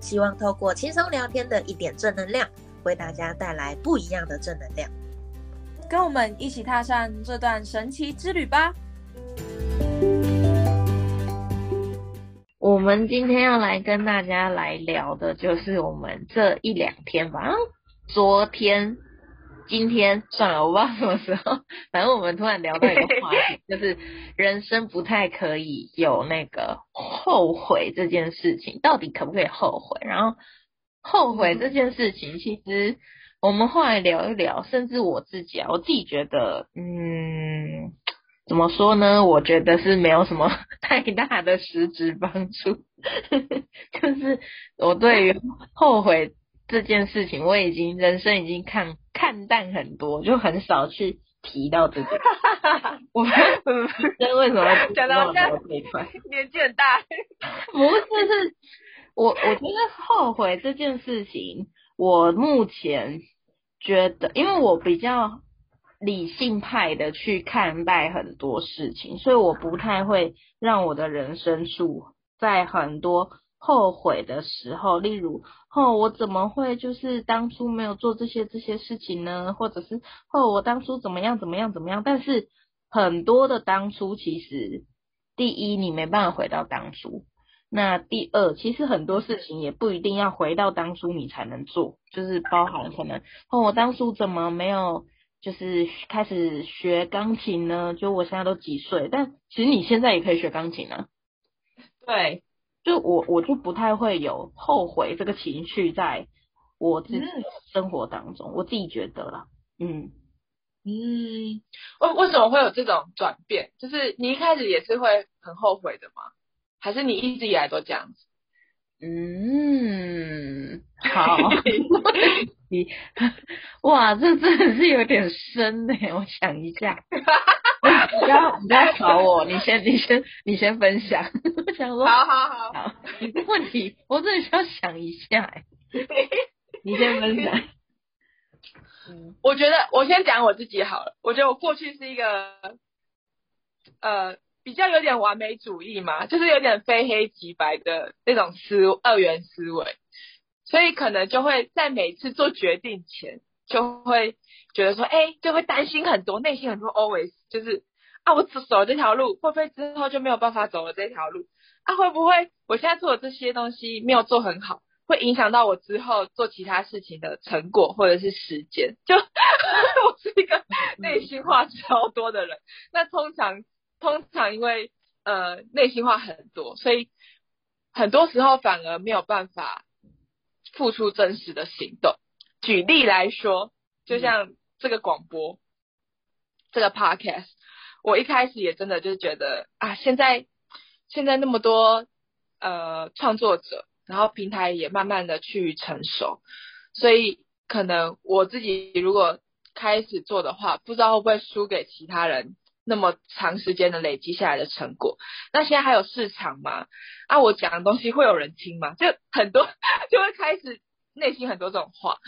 希望透过轻松聊天的一点正能量，为大家带来不一样的正能量。跟我们一起踏上这段神奇之旅吧！我们今天要来跟大家来聊的，就是我们这一两天吧。昨天、今天算了，我不知道什么时候，反正我们突然聊到一个话题，就是人生不太可以有那个后悔这件事情，到底可不可以后悔？然后后悔这件事情，其实。我们后来聊一聊，甚至我自己啊，我自己觉得，嗯，怎么说呢？我觉得是没有什么太大的实质帮助。就是我对于后悔这件事情，我已经人生已经看看淡很多，就很少去提到这个。我那为什么讲到这一块？年纪很大？不是，是我我觉得后悔这件事情。我目前觉得，因为我比较理性派的去看待很多事情，所以我不太会让我的人生处在很多后悔的时候。例如，哦，我怎么会就是当初没有做这些这些事情呢？或者是，哦，我当初怎么样怎么样怎么样？但是很多的当初，其实第一，你没办法回到当初。那第二，其实很多事情也不一定要回到当初你才能做，就是包含可能哦，我当初怎么没有就是开始学钢琴呢？就我现在都几岁，但其实你现在也可以学钢琴啊。对，就我我就不太会有后悔这个情绪在我自己生活当中，我自己觉得啦，嗯嗯，为为什么会有这种转变？就是你一开始也是会很后悔的吗？还是你一直以来都这样子？嗯，好，你哇，这真的是有点深呢。我想一下，不要不要吵我，你先你先你先分享。我想说，好好好，好，问题我真的需要想一下。你先分享。嗯，我觉得我先讲我自己好了。我觉得我过去是一个，呃。比较有点完美主义嘛，就是有点非黑即白的那种思二元思维，所以可能就会在每次做决定前，就会觉得说，哎，就会担心很多，内心很多 always 就是啊，我只走了这条路，会不会之后就没有办法走了这条路？啊，会不会我现在做的这些东西没有做很好，会影响到我之后做其他事情的成果或者是时间？就 我是一个内心话超多的人，那通常。通常因为呃内心话很多，所以很多时候反而没有办法付出真实的行动。举例来说，就像这个广播，这个 podcast，我一开始也真的就觉得啊，现在现在那么多呃创作者，然后平台也慢慢的去成熟，所以可能我自己如果开始做的话，不知道会不会输给其他人。那么长时间的累积下来的成果，那现在还有市场吗？啊，我讲的东西会有人听吗？就很多 就会开始内心很多这种话，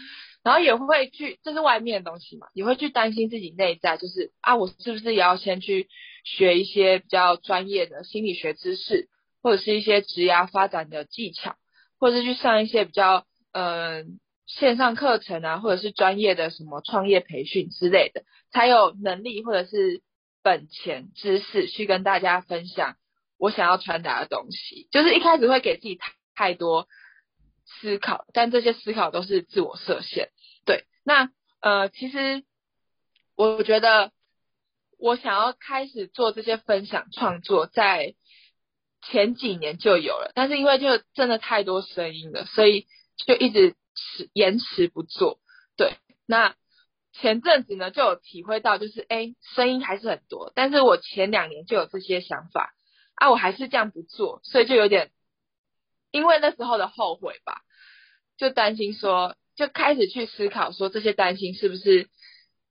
然后也会去，这是外面的东西嘛，也会去担心自己内在，就是啊，我是不是也要先去学一些比较专业的心理学知识，或者是一些职涯发展的技巧，或者是去上一些比较嗯线上课程啊，或者是专业的什么创业培训之类的，才有能力或者是。本钱知识去跟大家分享我想要传达的东西，就是一开始会给自己太太多思考，但这些思考都是自我设限。对，那呃，其实我觉得我想要开始做这些分享创作，在前几年就有了，但是因为就真的太多声音了，所以就一直迟延迟不做。对，那。前阵子呢，就有体会到，就是哎，声音还是很多，但是我前两年就有这些想法啊，我还是这样不做，所以就有点，因为那时候的后悔吧，就担心说，就开始去思考说这些担心是不是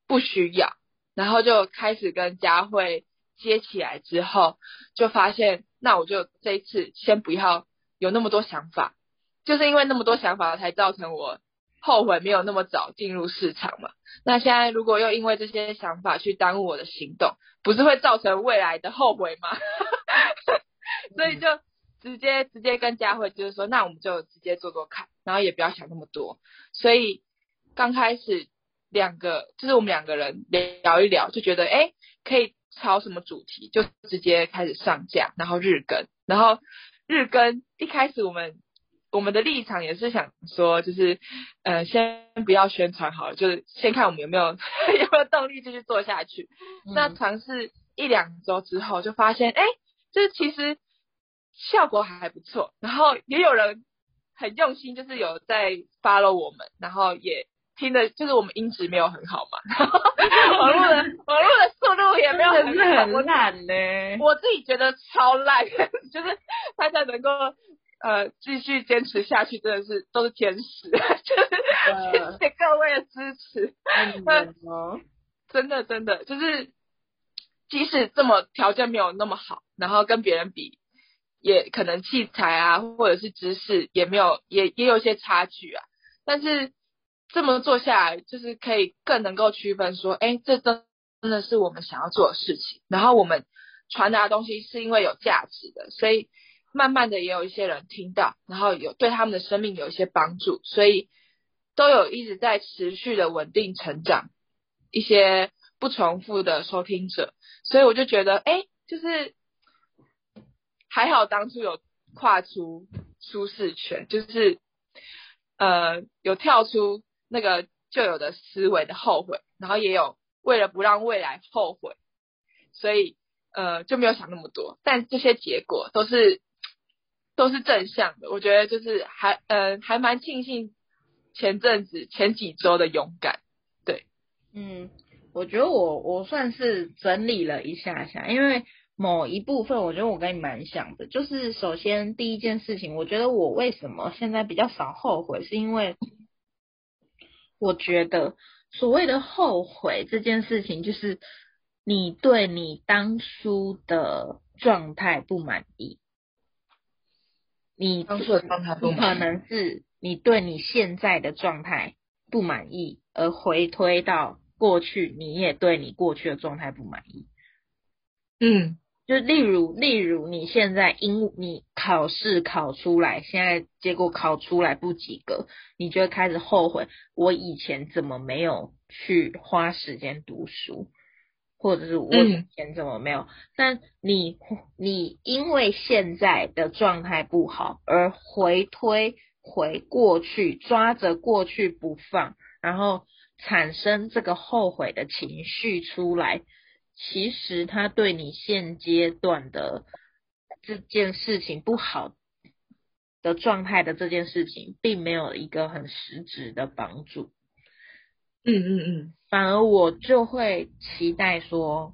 不需要，然后就开始跟佳慧接起来之后，就发现那我就这一次先不要有那么多想法，就是因为那么多想法才造成我后悔没有那么早进入市场嘛。那现在如果又因为这些想法去耽误我的行动，不是会造成未来的后悔吗？所以就直接直接跟佳慧就是说，那我们就直接做做看，然后也不要想那么多。所以刚开始两个就是我们两个人聊一聊，就觉得哎可以抄什么主题，就直接开始上架，然后日更，然后日更一开始我们我们的立场也是想说，就是呃先不要宣传好了，就是先看我们有没有有没有动力继续做下去。那尝试一两周之后，就发现哎。就是其实效果还不错，然后也有人很用心，就是有在 follow 我们，然后也听的，就是我们音质没有很好嘛，网络的 网络的速度也没有很很烂呢。我自己觉得超烂，就是大家能够呃继续坚持下去，真的是都是天使，就是谢谢各位的支持。真的真的就是。即使这么条件没有那么好，然后跟别人比，也可能器材啊或者是知识也没有，也也有一些差距啊。但是这么做下来，就是可以更能够区分说，哎，这真真的是我们想要做的事情。然后我们传达的东西是因为有价值的，所以慢慢的也有一些人听到，然后有对他们的生命有一些帮助，所以都有一直在持续的稳定成长，一些不重复的收听者。所以我就觉得，哎，就是还好当初有跨出舒适圈，就是呃有跳出那个旧有的思维的后悔，然后也有为了不让未来后悔，所以呃就没有想那么多。但这些结果都是都是正向的，我觉得就是还呃还蛮庆幸前阵子前几周的勇敢，对，嗯。我觉得我我算是整理了一下下，因为某一部分我觉得我跟你蛮像的，就是首先第一件事情，我觉得我为什么现在比较少后悔，是因为我觉得所谓的后悔这件事情，就是你对你当初的状态不满意，你当初的状态不可能是你对你现在的状态不满意，而回推到。过去你也对你过去的状态不满意，嗯，就例如例如你现在因你考试考出来，现在结果考出来不及格，你就会开始后悔，我以前怎么没有去花时间读书，或者是我以前怎么没有？但你你因为现在的状态不好而回推回过去，抓着过去不放，然后。产生这个后悔的情绪出来，其实他对你现阶段的这件事情不好的状态的这件事情，并没有一个很实质的帮助。嗯嗯嗯，反而我就会期待说，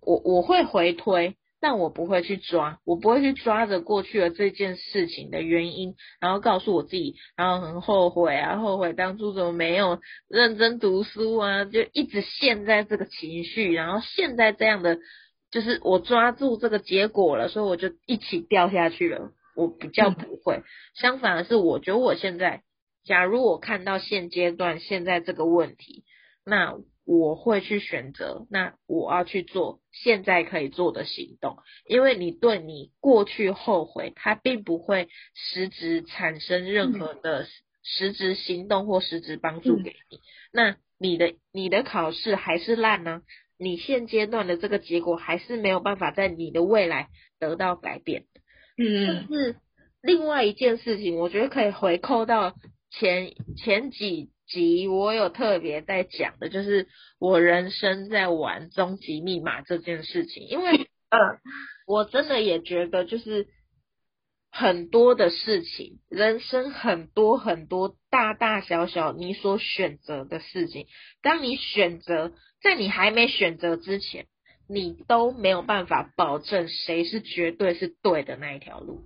我我会回推。但我不会去抓，我不会去抓着过去的这件事情的原因，然后告诉我自己，然后很后悔啊，后悔当初怎么没有认真读书啊，就一直陷在这个情绪，然后陷在这样的，就是我抓住这个结果了，所以我就一起掉下去了。我比较不会，相反的是，我觉得我现在，假如我看到现阶段现在这个问题，那。我会去选择，那我要去做现在可以做的行动，因为你对你过去后悔，它并不会实质产生任何的实质行动或实质帮助给你。那你的你的考试还是烂呢？你现阶段的这个结果还是没有办法在你的未来得到改变。嗯，是另外一件事情，我觉得可以回扣到前前几。集我有特别在讲的，就是我人生在玩终极密码这件事情，因为嗯，我真的也觉得就是很多的事情，人生很多很多大大小小你所选择的事情，当你选择在你还没选择之前，你都没有办法保证谁是绝对是对的那一条路。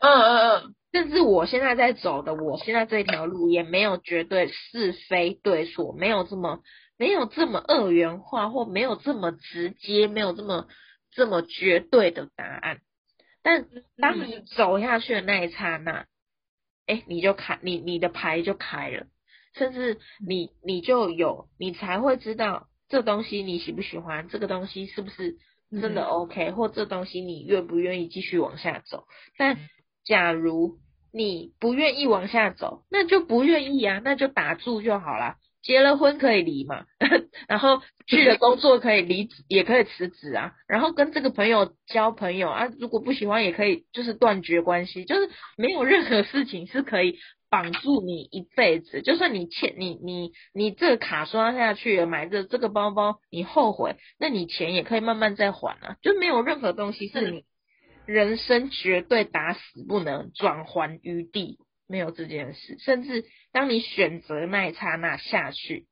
嗯嗯嗯，甚至我现在在走的，我现在这条路也没有绝对是非对错，没有这么没有这么二元化，或没有这么直接，没有这么这么绝对的答案。但当你走下去的那一刹那，哎，你就开你你的牌就开了，甚至你你就有你才会知道这东西你喜不喜欢，这个东西是不是真的 OK，或这东西你愿不愿意继续往下走。但假如你不愿意往下走，那就不愿意啊，那就打住就好了。结了婚可以离嘛，然后去了工作可以离，也可以辞职啊。然后跟这个朋友交朋友啊，如果不喜欢也可以，就是断绝关系。就是没有任何事情是可以绑住你一辈子。就算你欠你你你这个卡刷下去买这这个包包，你后悔，那你钱也可以慢慢再还啊。就没有任何东西是你。人生绝对打死不能转还余地，没有这件事。甚至当你选择那一刹那下去，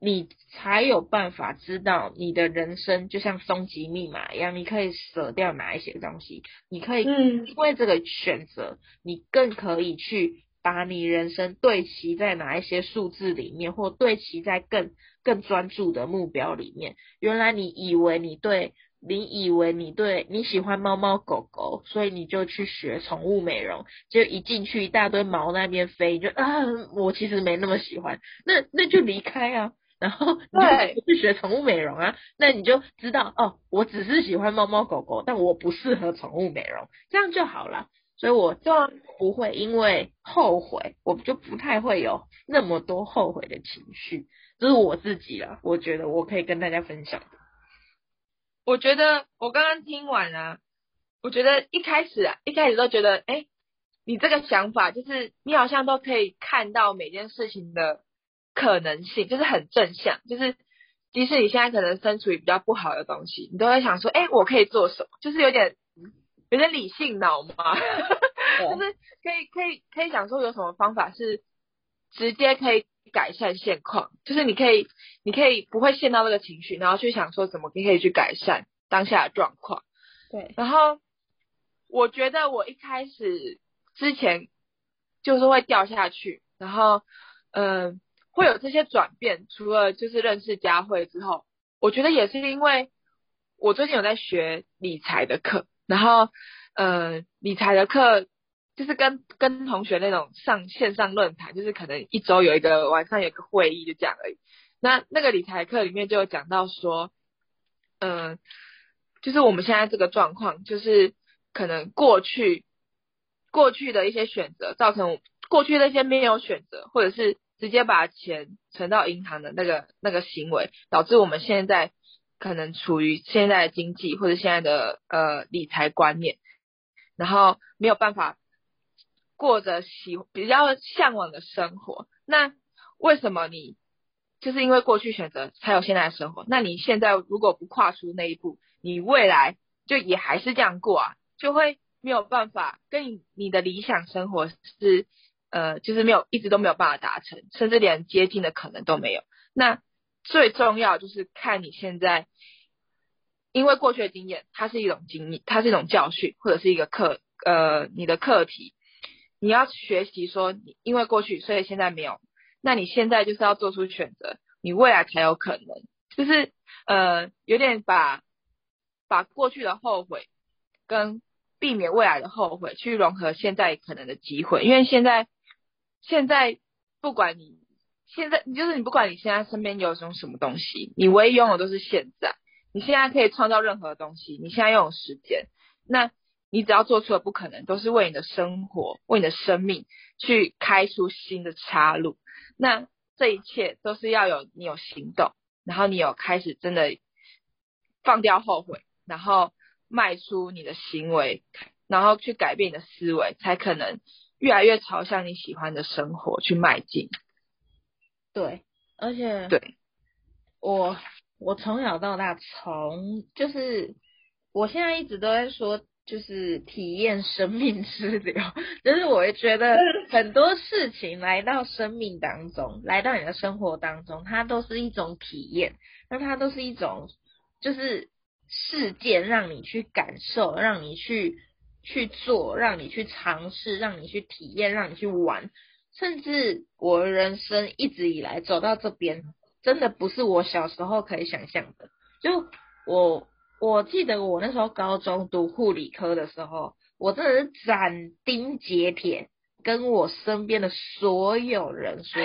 你才有办法知道你的人生就像终极密码一样，你可以舍掉哪一些东西，你可以因为这个选择，你更可以去把你人生对齐在哪一些数字里面，或对齐在更更专注的目标里面。原来你以为你对。你以为你对你喜欢猫猫狗狗，所以你就去学宠物美容，就一进去一大堆毛那边飞，就啊，我其实没那么喜欢，那那就离开啊，然后 你就去学宠物美容啊，那你就知道哦，我只是喜欢猫猫狗狗，但我不适合宠物美容，这样就好了，所以我就不会因为后悔，我就不太会有那么多后悔的情绪，这是我自己了，我觉得我可以跟大家分享。我觉得我刚刚听完啊，我觉得一开始啊，一开始都觉得，哎，你这个想法就是你好像都可以看到每件事情的可能性，就是很正向，就是即使你现在可能身处于比较不好的东西，你都会想说，哎，我可以做什么？就是有点有点理性脑嘛，就是可以可以可以想说有什么方法是直接可以。改善现况，就是你可以，你可以不会陷到那个情绪，然后去想说怎么可以去改善当下的状况。对，然后我觉得我一开始之前就是会掉下去，然后嗯会有这些转变，除了就是认识佳慧之后，我觉得也是因为我最近有在学理财的课，然后呃理财的课。就是跟跟同学那种上线上论坛，就是可能一周有一个晚上有个会议，就这样而已。那那个理财课里面就有讲到说，嗯，就是我们现在这个状况，就是可能过去过去的一些选择，造成过去那些没有选择，或者是直接把钱存到银行的那个那个行为，导致我们现在可能处于现在的经济或者现在的呃理财观念，然后没有办法。过着喜比较向往的生活，那为什么你就是因为过去选择才有现在的生活？那你现在如果不跨出那一步，你未来就也还是这样过啊，就会没有办法跟你你的理想生活是呃，就是没有一直都没有办法达成，甚至连接近的可能都没有。那最重要就是看你现在，因为过去的经验，它是一种经历，它是一种教训，或者是一个课呃你的课题。你要学习说，你因为过去，所以现在没有。那你现在就是要做出选择，你未来才有可能。就是呃，有点把把过去的后悔跟避免未来的后悔去融合现在可能的机会。因为现在现在不管你现在，就是你不管你现在身边有什么什么东西，你唯一拥有都是现在。你现在可以创造任何东西，你现在拥有时间，那。你只要做出了不可能，都是为你的生活、为你的生命去开出新的岔路。那这一切都是要有你有行动，然后你有开始真的放掉后悔，然后迈出你的行为，然后去改变你的思维，才可能越来越朝向你喜欢的生活去迈进。对，而且对，我我从小到大，从就是我现在一直都在说。就是体验生命之流，就是我会觉得很多事情来到生命当中，来到你的生活当中，它都是一种体验，那它都是一种就是事件，让你去感受，让你去去做，让你去尝试，让你去体验，让你去玩。甚至我人生一直以来走到这边，真的不是我小时候可以想象的。就我我记得我那时候高中读护理科的时候，我真的是斩钉截铁跟我身边的所有人说，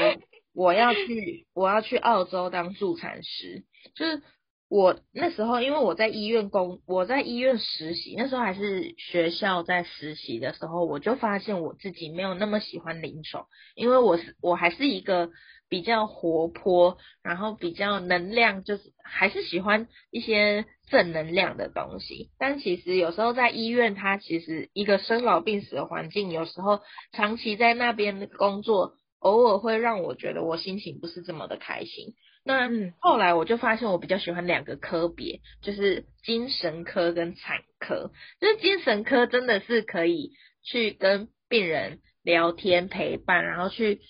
我要去我要去澳洲当助产师，就是。我那时候，因为我在医院工，我在医院实习，那时候还是学校在实习的时候，我就发现我自己没有那么喜欢临床，因为我是我还是一个比较活泼，然后比较能量，就是还是喜欢一些正能量的东西。但其实有时候在医院，它其实一个生老病死的环境，有时候长期在那边工作，偶尔会让我觉得我心情不是这么的开心。那后来我就发现，我比较喜欢两个科别，就是精神科跟产科。就是精神科真的是可以去跟病人聊天陪伴，然后去去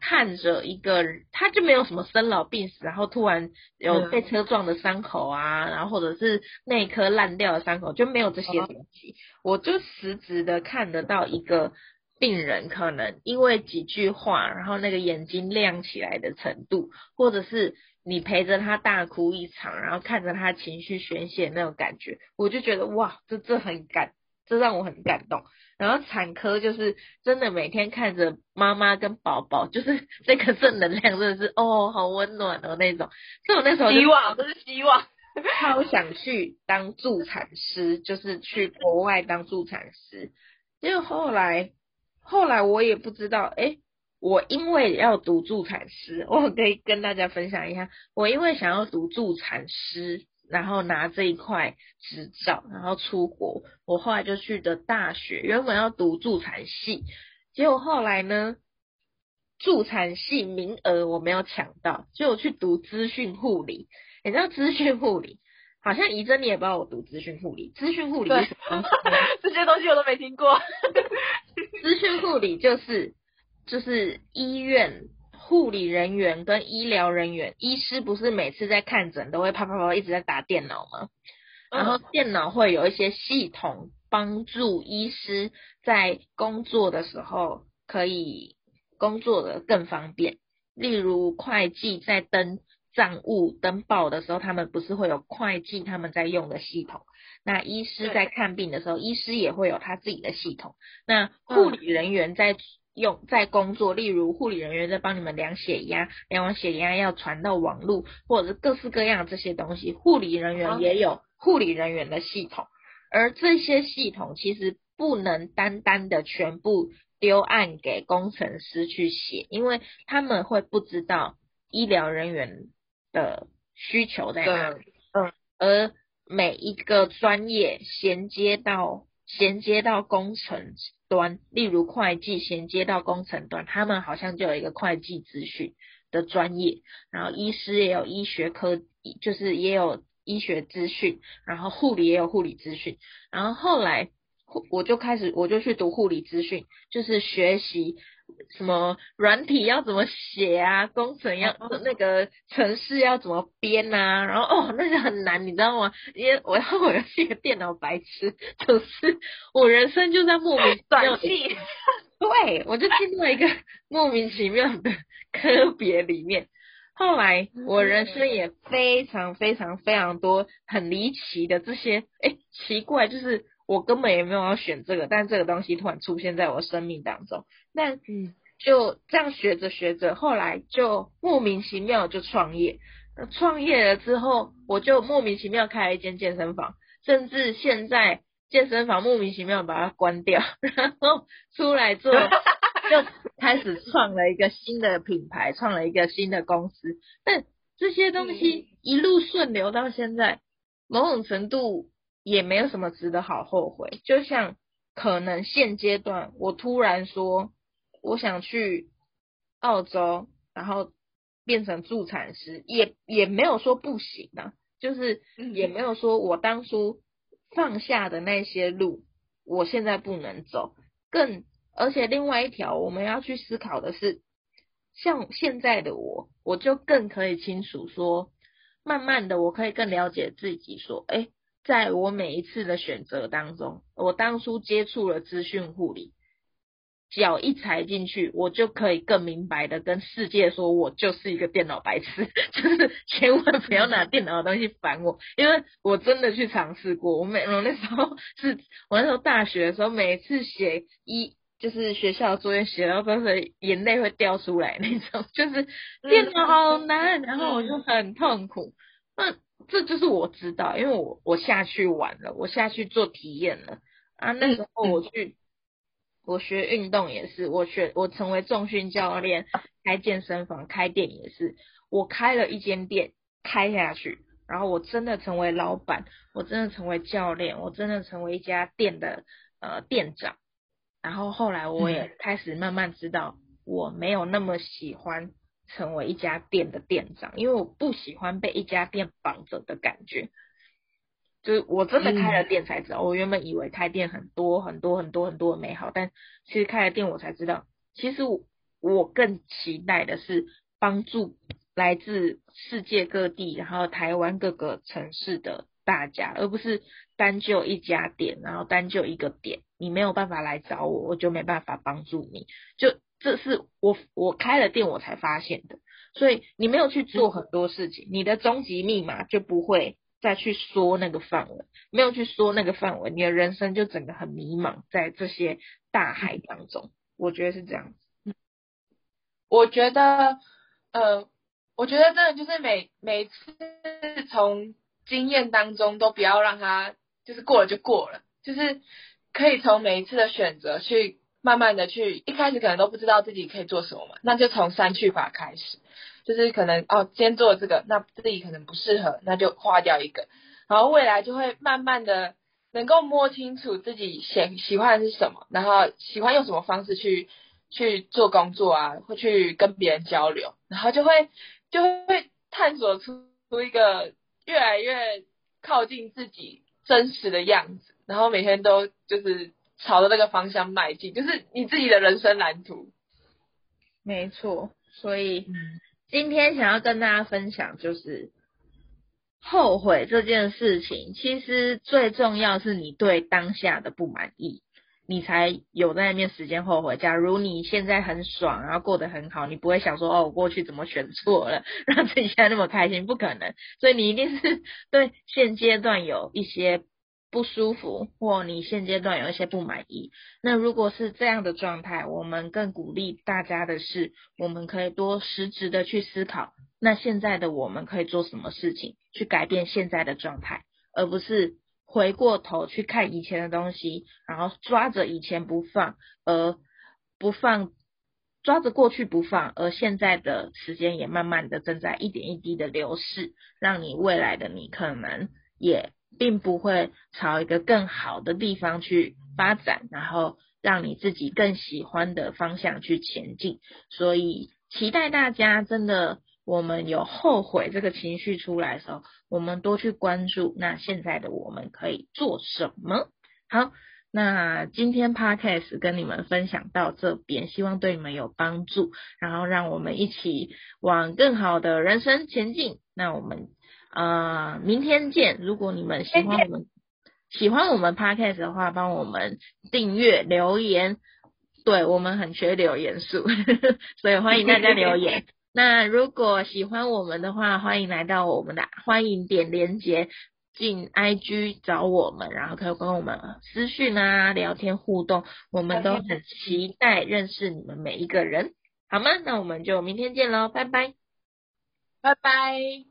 看着一个，他就没有什么生老病死，然后突然有被车撞的伤口啊，然后或者是内科烂掉的伤口，就没有这些东西。我就实质的看得到一个。病人可能因为几句话，然后那个眼睛亮起来的程度，或者是你陪着他大哭一场，然后看着他情绪宣泄那种感觉，我就觉得哇，这这很感，这让我很感动。然后产科就是真的每天看着妈妈跟宝宝，就是 那个正能量真的是哦，好温暖哦那种。所以我那时候希望，都是希望，超想去当助产师，就是去国外当助产师。结果后来。后来我也不知道，哎，我因为要读助产师，我可以跟大家分享一下，我因为想要读助产师，然后拿这一块执照，然后出国，我后来就去的大学，原本要读助产系，结果后来呢，助产系名额我没有抢到，就去读资讯护理，你知道资讯护理？好像怡珍你也不知道我读资讯护理，资讯护理是什么？这些东西我都没听过。资讯护理就是就是医院护理人员跟医疗人员，医师不是每次在看诊都会啪啪啪一直在打电脑吗？然后电脑会有一些系统帮助医师在工作的时候可以工作的更方便，例如会计在登。账务登报的时候，他们不是会有会计他们在用的系统？那医师在看病的时候，医师也会有他自己的系统。那护理人员在用在工作，例如护理人员在帮你们量血压，量完血压要传到网络，或者是各式各样这些东西，护理人员也有护理人员的系统。而这些系统其实不能单单的全部丢案给工程师去写，因为他们会不知道医疗人员。的需求在哪里？嗯，而每一个专业衔接到衔接到工程端，例如会计衔接到工程端，他们好像就有一个会计资讯的专业，然后医师也有医学科，就是也有医学资讯，然后护理也有护理资讯，然后后来我就开始我就去读护理资讯，就是学习。什么软体要怎么写啊？工程要那个程式要怎么编啊？然后哦，那个很难，你知道吗？因为我要我要是一个电脑白痴，就是我人生就在莫名其妙的，对，我就进入了一个莫名其妙的科别里面。后来我人生也非常非常非常多很离奇的这些，哎，奇怪就是。我根本也没有要选这个，但这个东西突然出现在我生命当中，那嗯，就这样学着学着，后来就莫名其妙就创业，创业了之后，我就莫名其妙开了一间健身房，甚至现在健身房莫名其妙把它关掉，然后出来做，就开始创了一个新的品牌，创了一个新的公司，但这些东西一路顺流到现在，某种程度。也没有什么值得好后悔，就像可能现阶段我突然说我想去澳洲，然后变成助产师，也也没有说不行啊，就是也没有说我当初放下的那些路，我现在不能走。更而且另外一条我们要去思考的是，像现在的我，我就更可以清楚说，慢慢的我可以更了解自己，说，哎。在我每一次的选择当中，我当初接触了资讯护理。脚一踩进去，我就可以更明白的跟世界说，我就是一个电脑白痴，就是千万不要拿电脑的东西烦我，因为我真的去尝试过。我每我那时候是我那时候大学的时候，每次写一就是学校作业写到都是眼泪会掉出来那种，就是电脑好难，然后我就很痛苦。那这就是我知道，因为我我下去玩了，我下去做体验了啊。那时候我去。我学运动也是，我学我成为重训教练，开健身房、开店也是。我开了一间店，开下去，然后我真的成为老板，我真的成为教练，我真的成为一家店的呃店长。然后后来我也开始慢慢知道，我没有那么喜欢成为一家店的店长，因为我不喜欢被一家店绑着的感觉。就是我真的开了店才知道，我原本以为开店很多很多很多很多的美好，但其实开了店我才知道，其实我我更期待的是帮助来自世界各地，然后台湾各个城市的大家，而不是单就一家店，然后单就一个点，你没有办法来找我，我就没办法帮助你。就这是我我开了店我才发现的，所以你没有去做很多事情，你的终极密码就不会。再去说那个范围，没有去说那个范围，你的人生就整个很迷茫在这些大海当中。我觉得是这样子。我觉得，呃，我觉得真的就是每每次从经验当中都不要让它就是过了就过了，就是可以从每一次的选择去慢慢的去，一开始可能都不知道自己可以做什么嘛，那就从删去法开始。就是可能哦，先做这个，那自己可能不适合，那就划掉一个，然后未来就会慢慢的能够摸清楚自己喜喜欢的是什么，然后喜欢用什么方式去去做工作啊，会去跟别人交流，然后就会就会探索出出一个越来越靠近自己真实的样子，然后每天都就是朝着那个方向迈进，就是你自己的人生蓝图。没错，所以。今天想要跟大家分享，就是后悔这件事情。其实最重要是你对当下的不满意，你才有在那边时间后悔。假如你现在很爽，然后过得很好，你不会想说哦，我过去怎么选错了，让自己现在那么开心？不可能。所以你一定是对现阶段有一些。不舒服，或你现阶段有一些不满意，那如果是这样的状态，我们更鼓励大家的是，我们可以多实质的去思考，那现在的我们可以做什么事情去改变现在的状态，而不是回过头去看以前的东西，然后抓着以前不放，而不放，抓着过去不放，而现在的时间也慢慢的正在一点一滴的流逝，让你未来的你可能也。并不会朝一个更好的地方去发展，然后让你自己更喜欢的方向去前进。所以期待大家真的，我们有后悔这个情绪出来的时候，我们多去关注那现在的我们可以做什么。好，那今天 podcast 跟你们分享到这边，希望对你们有帮助，然后让我们一起往更好的人生前进。那我们。呃，明天见！如果你们喜欢我们喜欢我们 podcast 的话，帮我们订阅留言。对我们很缺留言数，所以欢迎大家留言。那如果喜欢我们的话，欢迎来到我们的欢迎点连接进 IG 找我们，然后可以跟我们私讯啊聊天互动，我们都很期待认识你们每一个人，好吗？那我们就明天见喽，拜拜，拜拜。